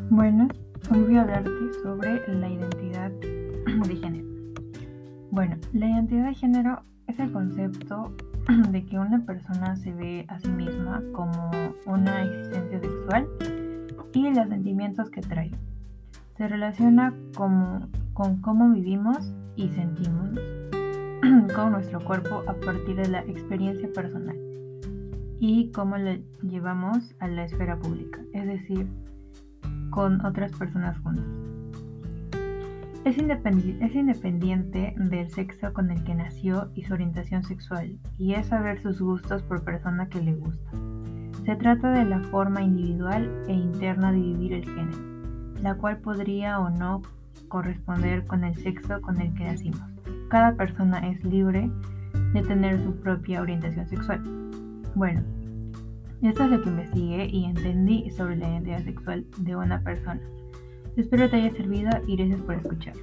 Bueno, hoy voy a hablarte sobre la identidad de género. Bueno, la identidad de género es el concepto de que una persona se ve a sí misma como una existencia sexual y los sentimientos que trae. Se relaciona con, con cómo vivimos y sentimos con nuestro cuerpo a partir de la experiencia personal y cómo lo llevamos a la esfera pública, es decir, con otras personas juntas. Es, independiente del sexo con el que nació y su orientación sexual, y es saber sus gustos por persona que le gusta. Se trata de la forma individual e interna de vivir el género, la cual podría o no corresponder con el sexo con el que nacimos. Cada persona es libre de tener su propia orientación sexual. Bueno, esto es lo que investigué y entendí sobre la identidad sexual de una persona. Espero te haya servido y gracias por escuchar.